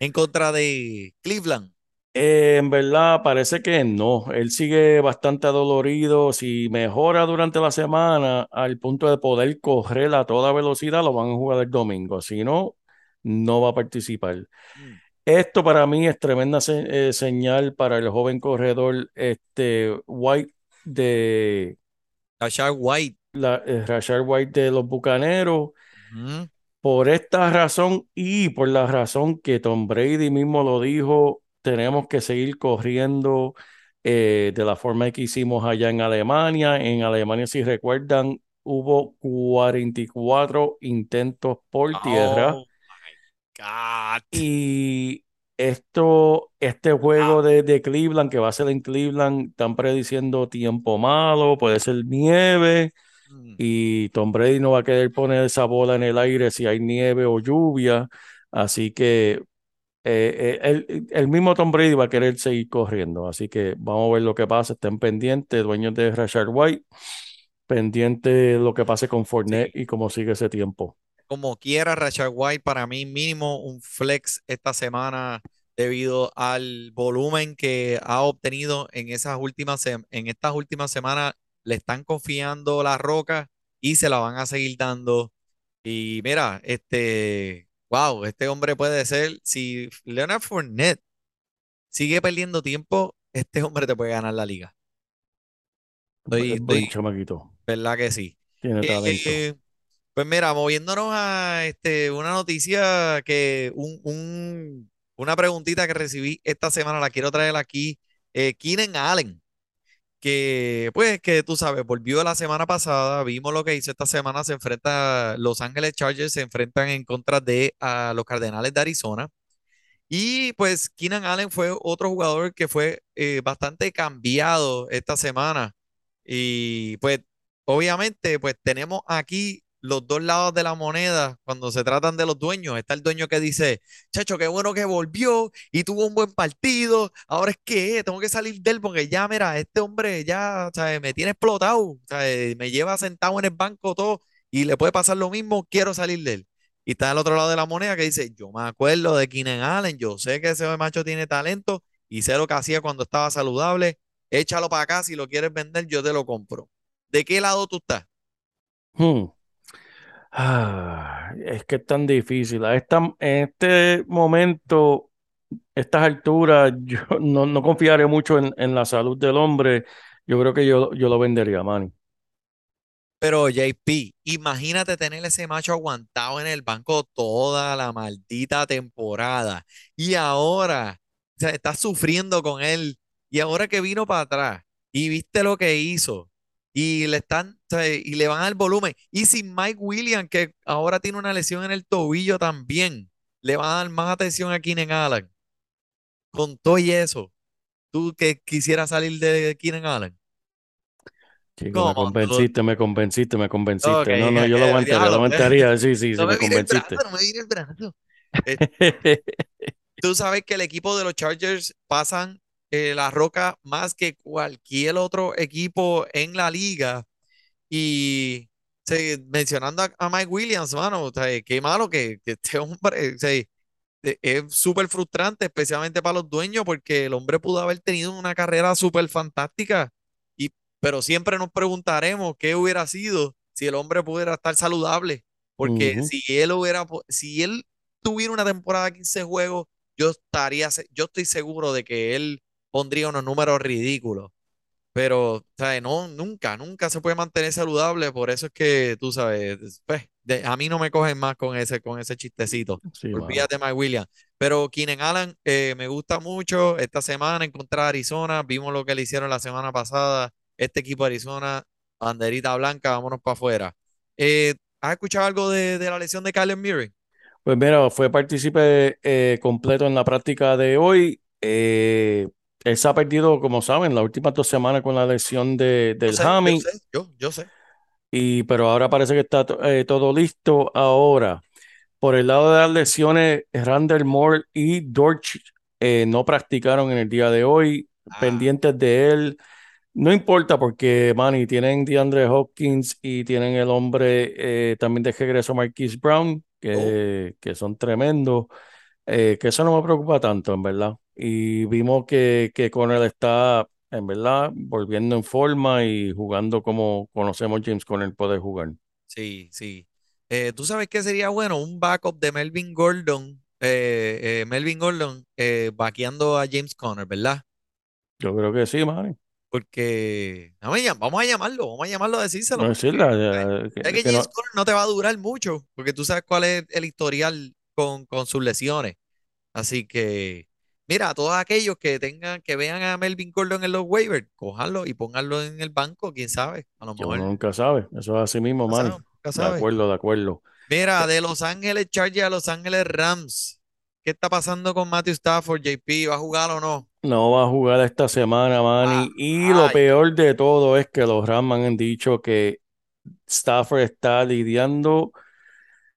en contra de Cleveland? Eh, en verdad, parece que no. Él sigue bastante adolorido. Si mejora durante la semana al punto de poder correr a toda velocidad, lo van a jugar el domingo. Si no, no va a participar. Mm. Esto para mí es tremenda se- eh, señal para el joven corredor este, White de Rashad White. la, eh, Rashard White de los Bucaneros. Por esta razón y por la razón que Tom Brady mismo lo dijo, tenemos que seguir corriendo eh, de la forma que hicimos allá en Alemania. En Alemania, si recuerdan, hubo 44 intentos por tierra Oh my God. y esto, este juego de, de Cleveland, que va a ser en Cleveland, están prediciendo tiempo malo, puede ser nieve. Mm. Y Tom Brady no va a querer poner esa bola en el aire si hay nieve o lluvia. Así que eh, eh, el, el mismo Tom Brady va a querer seguir corriendo. Así que vamos a ver lo que pasa. Estén pendientes, dueños de Rashard White, pendiente de lo que pase con Fournette Sí. y cómo sigue ese tiempo. como quiera, Rashad White para mí mínimo un flex esta semana debido al volumen que ha obtenido en esas últimas en estas últimas semanas. Le están confiando la roca y se la van a seguir dando. Y mira, este, wow, este hombre puede ser, si Leonard Fournette sigue perdiendo tiempo, este hombre te puede ganar la liga. Estoy, Es buen estoy, chamaquito. ¿verdad que sí? Tiene talento. Eh, pues mira, moviéndonos a este, una noticia que, un, un- una preguntita que recibí esta semana, la quiero traer aquí. Eh, Keenan Allen, que pues que tú sabes, volvió la semana pasada, vimos lo que hizo esta semana, se enfrenta, Los Ángeles Chargers se enfrentan en contra de a los Cardenales de Arizona. Y pues Keenan Allen fue otro jugador que fue eh, bastante cambiado esta semana. Y pues obviamente pues tenemos aquí los dos lados de la moneda cuando se tratan de los dueños. Está el dueño que dice, chacho, qué bueno que volvió y tuvo un buen partido. Ahora es que tengo que salir de él porque ya, mira, este hombre ya, ¿sabes? me tiene explotado. ¿sabes? Me lleva sentado en el banco todo y le puede pasar lo mismo, quiero salir de él. Y está al otro lado de la moneda que dice, yo me acuerdo de Keenan Allen, yo sé que ese macho tiene talento y sé lo que hacía cuando estaba saludable, échalo para acá, si lo quieres vender, yo te lo compro. ¿De qué lado tú estás? Hmm. Ah, es que es tan difícil. En este momento, estas alturas, yo no, no confiaré mucho en, en la salud del hombre. Yo creo que yo, yo lo vendería, Manny. Pero JP, imagínate tener ese macho aguantado en el banco toda la maldita temporada y ahora, o sea, estás sufriendo con él y ahora que vino para atrás y viste lo que hizo y le están, y le van al volumen y sin Mike Williams que ahora tiene una lesión en el tobillo también, le van a dar más atención a Keenan Allen. Con todo y eso, tú que quisieras salir de Keenan Allen. Chico, me convenciste, me convenciste, me convenciste. No, no, yo lo eh, aguantaría, lo diablo. aguantaría. Sí, sí, sí, No me convenciste. brazo, no me mire el brazo. Tú sabes que el equipo de los Chargers pasan eh, la roca más que cualquier otro equipo en la liga. Y mencionando a, a Mike Williams, mano, o sea, qué malo que, que este hombre o sea, eh, es súper frustrante, especialmente para los dueños, porque el hombre pudo haber tenido una carrera súper fantástica. Y, pero siempre nos preguntaremos qué hubiera sido si el hombre pudiera estar saludable. Porque si él hubiera, si él tuviera una temporada de 15 juegos, yo estaría, yo estoy seguro de que él pondría unos números ridículos. Pero, ¿sabes? No, nunca, nunca se puede mantener saludable. Por eso es que, tú sabes, pues, de- a mí no me cogen más con ese, con ese chistecito. Sí. Olvídate, Mike Williams. Pero Keenan Allen eh, me gusta mucho. Esta semana en contra de Arizona, vimos lo que le hicieron la semana pasada. Este equipo de Arizona, banderita blanca, vámonos para afuera. Eh, ¿has escuchado algo de, de la lesión de Kyler Murray? Pues mira, fue partícipe eh, completo en la práctica de hoy. Eh, él se ha perdido, como saben, las últimas dos semanas con la lesión de, Yo del sé, yo sé, yo, yo sé. y, pero ahora parece que está eh, todo listo. Ahora, por el lado de las lesiones, Randall Moore y Dortch eh, no practicaron en el día de hoy, Ah. pendientes de él. No importa porque, Manny, tienen DeAndre Hopkins y tienen el hombre eh, también de regreso Marquise Brown, que, que son tremendos, eh, que eso no me preocupa tanto, en verdad. Y vimos que, que Conner está, en verdad, volviendo en forma y jugando como conocemos James Conner puede jugar. Sí, sí. Eh, ¿tú sabes qué sería bueno? Un backup de Melvin Gordon, eh, eh, Melvin Gordon eh, vaqueando a James Conner, ¿verdad? Yo creo que sí, Manny. Porque vamos a, llamarlo, vamos a llamarlo a decírselo. No eh, que- que que no- James Conner no te va a durar mucho, porque tú sabes cuál es el historial con, con sus lesiones. Así que, mira, a todos aquellos que tengan, que vean a Melvin Gordon en los waivers, cójanlo y pónganlo en el banco, quién sabe, a lo mejor. nunca sabe. Eso es así mismo, Nunca Manny. sabe, nunca De acuerdo, de acuerdo. Mira, de Los Ángeles Chargers a Los Ángeles Rams. ¿Qué está pasando con Matthew Stafford, JP? ¿Va a jugar o no? No va a jugar esta semana, Manny. Ah, y lo ay. peor de todo es que los Rams han dicho que Stafford está lidiando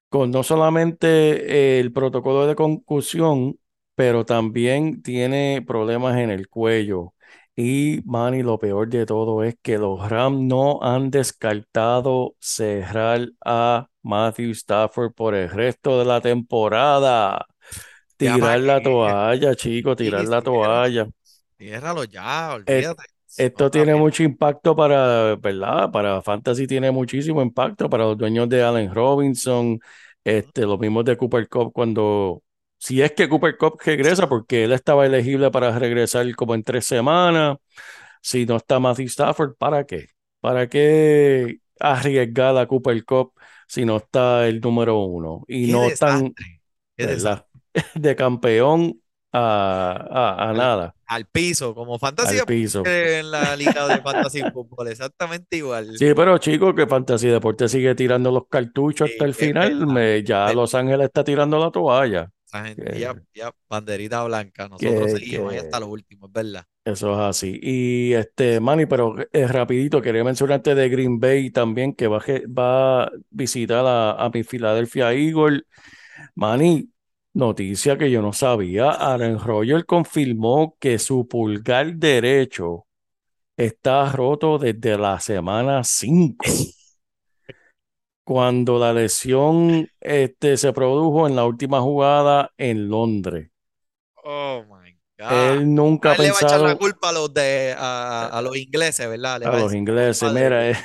con no solamente el protocolo de concusión, pero también tiene problemas en el cuello. Y, Manny, lo peor de todo es que los Rams no han descartado cerrar a Matthew Stafford por el resto de la temporada. Tirar la qué. toalla, chicos, Sí, tirar la toalla. ciérralo ya, Eh, olvídate. Esto tiene mucho impacto para, ¿verdad? Para Fantasy tiene muchísimo impacto para los dueños de Allen Robinson, este, los mismos de Cooper Cup cuando, si es que Cooper Cup regresa, porque él estaba elegible para regresar como en tres semanas, si no está Matthew Stafford, ¿para qué? ¿Para qué arriesgar a Cooper Cup si no está el número uno? Y Qué no están. De campeón a, a, a Al, nada, al piso, como fantasía al piso. en la liga de fantasy fútbol, exactamente igual. Sí, pero chicos, que Fantasy Deporte sigue tirando los cartuchos Sí, hasta el final. Me- ya Los Ángeles está tirando la toalla. Esa gente, ya, ya, banderita blanca. Nosotros seguimos ahí hasta que lo último, es verdad. eso es así. Y este, Manny, pero eh, rapidito, quería mencionarte de Green Bay también, que va, va a visitar a, a mi Philadelphia Eagles. Manny, noticia que yo no sabía. Aaron Rodgers confirmó que su pulgar derecho está roto desde la semana 5. Cuando la lesión este, se produjo en la última jugada en Londres. Oh my God. Él nunca ha él le va a echar la pensado culpa a los de a, a los ingleses, ¿verdad? Le a los ingleses, mira, de,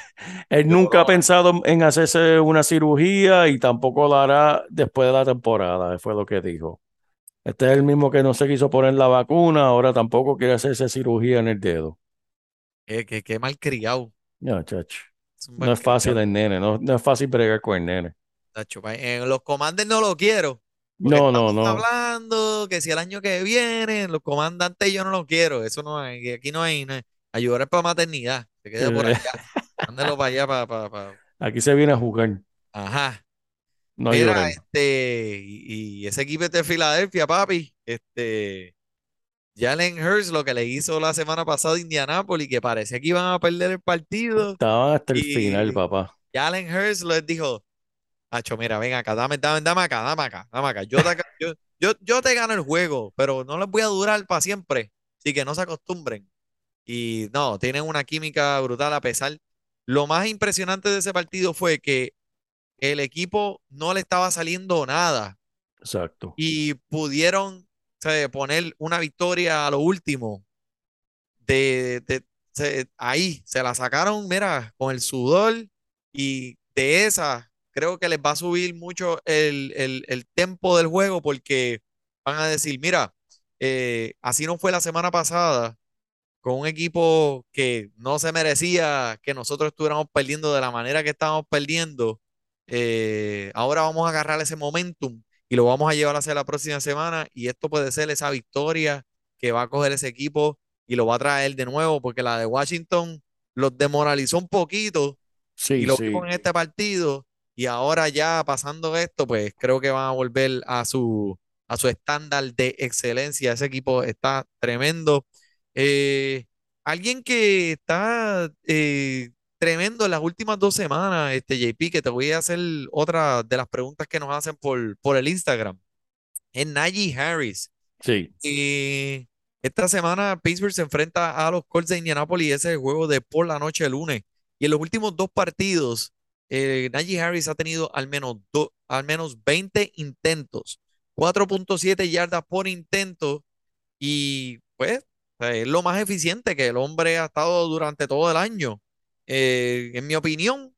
él, nunca ha pensado en hacerse una cirugía y tampoco lo hará después de la temporada, fue lo que dijo. Este es el mismo que no se quiso poner la vacuna, ahora tampoco quiere hacerse cirugía en el dedo. Qué, qué, qué malcriado. No, chacho. Es No es fácil el nene, no, no es fácil bregar con el nene. Tacho, pa- En los comandantes no lo quiero. No, no, no. hablando que si el año que viene, los comandantes yo no lo quiero. Eso no hay, aquí no hay, no hay. Ayudar es para maternidad. Se quede por allá. Mándelo para allá, para, para, para- Aquí se viene a jugar, Ajá. no Mira, este, y, y ese equipo es de Filadelfia, papi, este, Jalen Hurts, lo que le hizo la semana pasada a Indianapolis, que parecía que iban a perder el partido, Estaban hasta el final, papá. Jalen Hurts les dijo, Acho, mira, ven acá, dame, dame, dame acá, dame acá, dame acá, yo te, yo, yo, yo te gano el juego, pero no les voy a durar para siempre, así que no se acostumbren. Y no, tienen una química brutal a pesar. Lo más impresionante de ese partido fue que el equipo no le estaba saliendo nada Exacto. y pudieron poner una victoria a lo último. De, ahí se la sacaron, mira, con el sudor y de esa creo que les va a subir mucho el, el, el tempo del juego porque van a decir, mira, eh, así no fue la semana pasada con un equipo que no se merecía que nosotros estuviéramos perdiendo de la manera que estábamos perdiendo. eh, ahora vamos a agarrar ese momentum y lo vamos a llevar hacia la próxima semana y esto puede ser esa victoria que va a coger ese equipo y lo va a traer de nuevo porque la de Washington los demoralizó un poquito y Sí, lo sí. en este partido y ahora ya pasando esto, pues creo que van a volver a su, a su estándar de excelencia. Ese equipo está tremendo. Eh, alguien que está eh, tremendo en las últimas dos semanas, este JP, que te voy a hacer otra de las preguntas que nos hacen por, por el Instagram, es Najee Harris. Sí. Y esta semana Pittsburgh se enfrenta a los Colts de Indianapolis, ese es el juego de por la noche el lunes. Y en los últimos dos partidos, eh, Najee Harris ha tenido al menos, do- al menos 20 intentos, 4.7 yardas por intento. Y pues es lo más eficiente que el hombre ha estado durante todo el año. Eh, en mi opinión,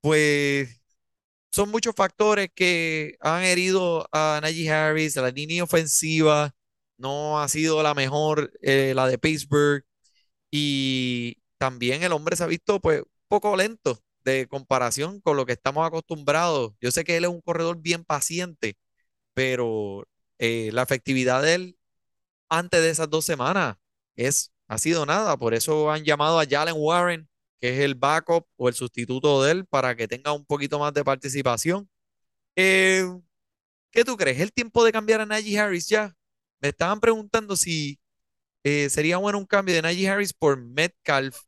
pues son muchos factores que han herido a Najee Harris, la línea ofensiva no ha sido la mejor, eh, la de Pittsburgh, y también el hombre se ha visto pues un poco lento de comparación con lo que estamos acostumbrados. Yo sé que él es un corredor bien paciente, pero eh, la efectividad de él antes de esas dos semanas es, ha sido nada. Por eso han llamado a Jalen Warren, que es el backup o el sustituto de él, para que tenga un poquito más de participación. Eh, ¿qué tú crees? ¿Es el tiempo de cambiar a Najee Harris ya? Me estaban preguntando si eh, sería bueno un cambio de Najee Harris por Metcalf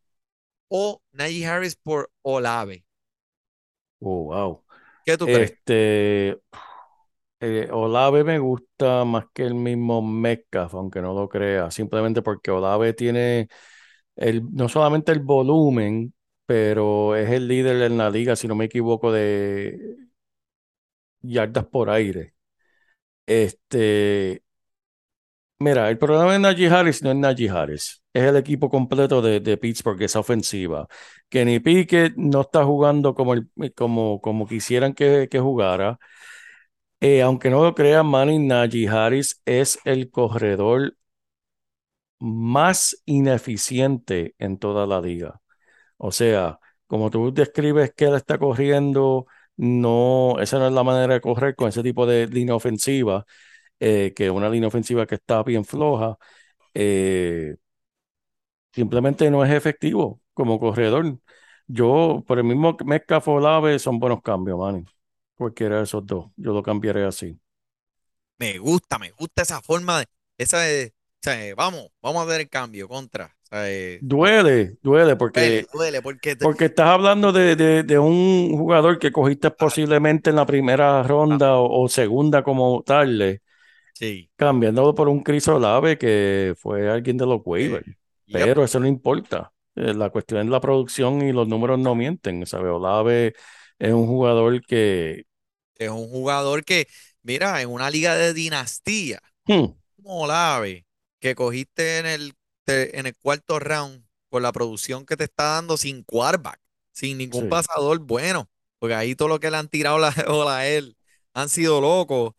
o Najee Harris por Olave. Oh, wow. ¿Qué tú crees? Este, eh, Olave me gusta más que el mismo Metcalf, aunque no lo crea, simplemente porque Olave tiene el, no solamente el volumen, pero es el líder en la liga, si no me equivoco, de yardas por aire. Este, mira, el problema de Najee Harris no es Najee Harris, es el equipo completo de, de Pittsburgh, esa ofensiva. Kenny Pickett no está jugando como, el- como, como quisieran que, que jugara. Eh, aunque no lo crean, Manny Najee Harris es el corredor más ineficiente en toda la liga. O sea, como tú describes que él está corriendo, no, esa no es la manera de correr con ese tipo de línea ofensiva, eh, que una línea ofensiva que está bien floja, eh, simplemente no es efectivo como corredor. Yo, por el mismo Metcalf o son buenos cambios, Manny. Cualquiera de esos dos, yo lo cambiaré así. Me gusta, me gusta esa forma de, esa de, sea, vamos, vamos a ver el cambio contra. O sea, eh, Duele, duele, porque duele, duele, porque te- Porque estás hablando de, de- de un jugador que cogiste posiblemente en la primera ronda o, o segunda como tal, sí. cambiándolo por un Chris Olave que fue alguien de los waivers. Pero eso no importa. Eh, La cuestión es la producción y los números no mienten. ¿sabes? Olave es un jugador que... Es un jugador que, mira, en una liga de dinastía, hmm, Olave, que cogiste en el, te- en el cuarto round por la producción que te está dando sin quarterback, sin ningún Sí. pasador bueno, porque ahí todo lo que le han tirado la a él han sido locos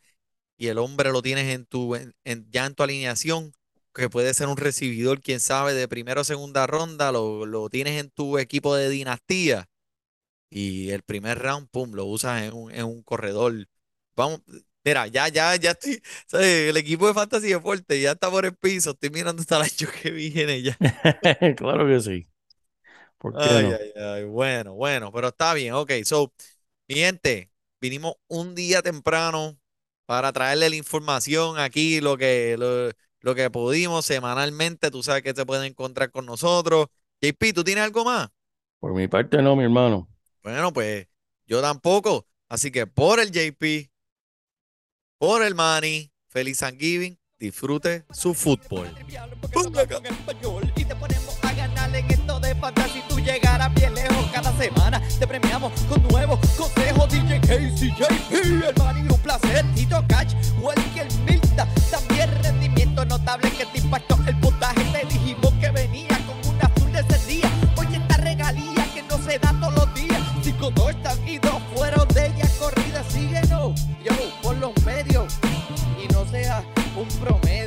y el hombre lo tienes en tu, en- en- ya en tu alineación, que puede ser un recibidor, quién sabe, de primera o segunda ronda, lo, lo tienes en tu equipo de dinastía y el primer round, pum, lo usas en un, en un corredor. Vamos, mira, ya, ya, ya estoy, ¿sabes? El equipo de Fantasy fuerte, ya está por el piso, estoy mirando hasta el año que viene ya. claro que sí. ¿Por qué Ay, no? ay, ay, bueno, bueno, pero está bien, ok, so, mi gente, vinimos un día temprano para traerle la información aquí, lo que, lo, lo que pudimos semanalmente, tú sabes que se puede encontrar con nosotros. JP, ¿tú tienes algo más? Por mi parte no, mi hermano. Bueno, pues yo tampoco. Así que por el JP, por el money. Feliz Thanksgiving. Disfrute su fútbol. Si tú llegaras bien lejos cada semana, te premiamos con nuevos consejos. DJ KCJP, el money, un placer. Tito Cash, Welker Milta. También rendimiento notable que te impactó el puntaje. o promessa.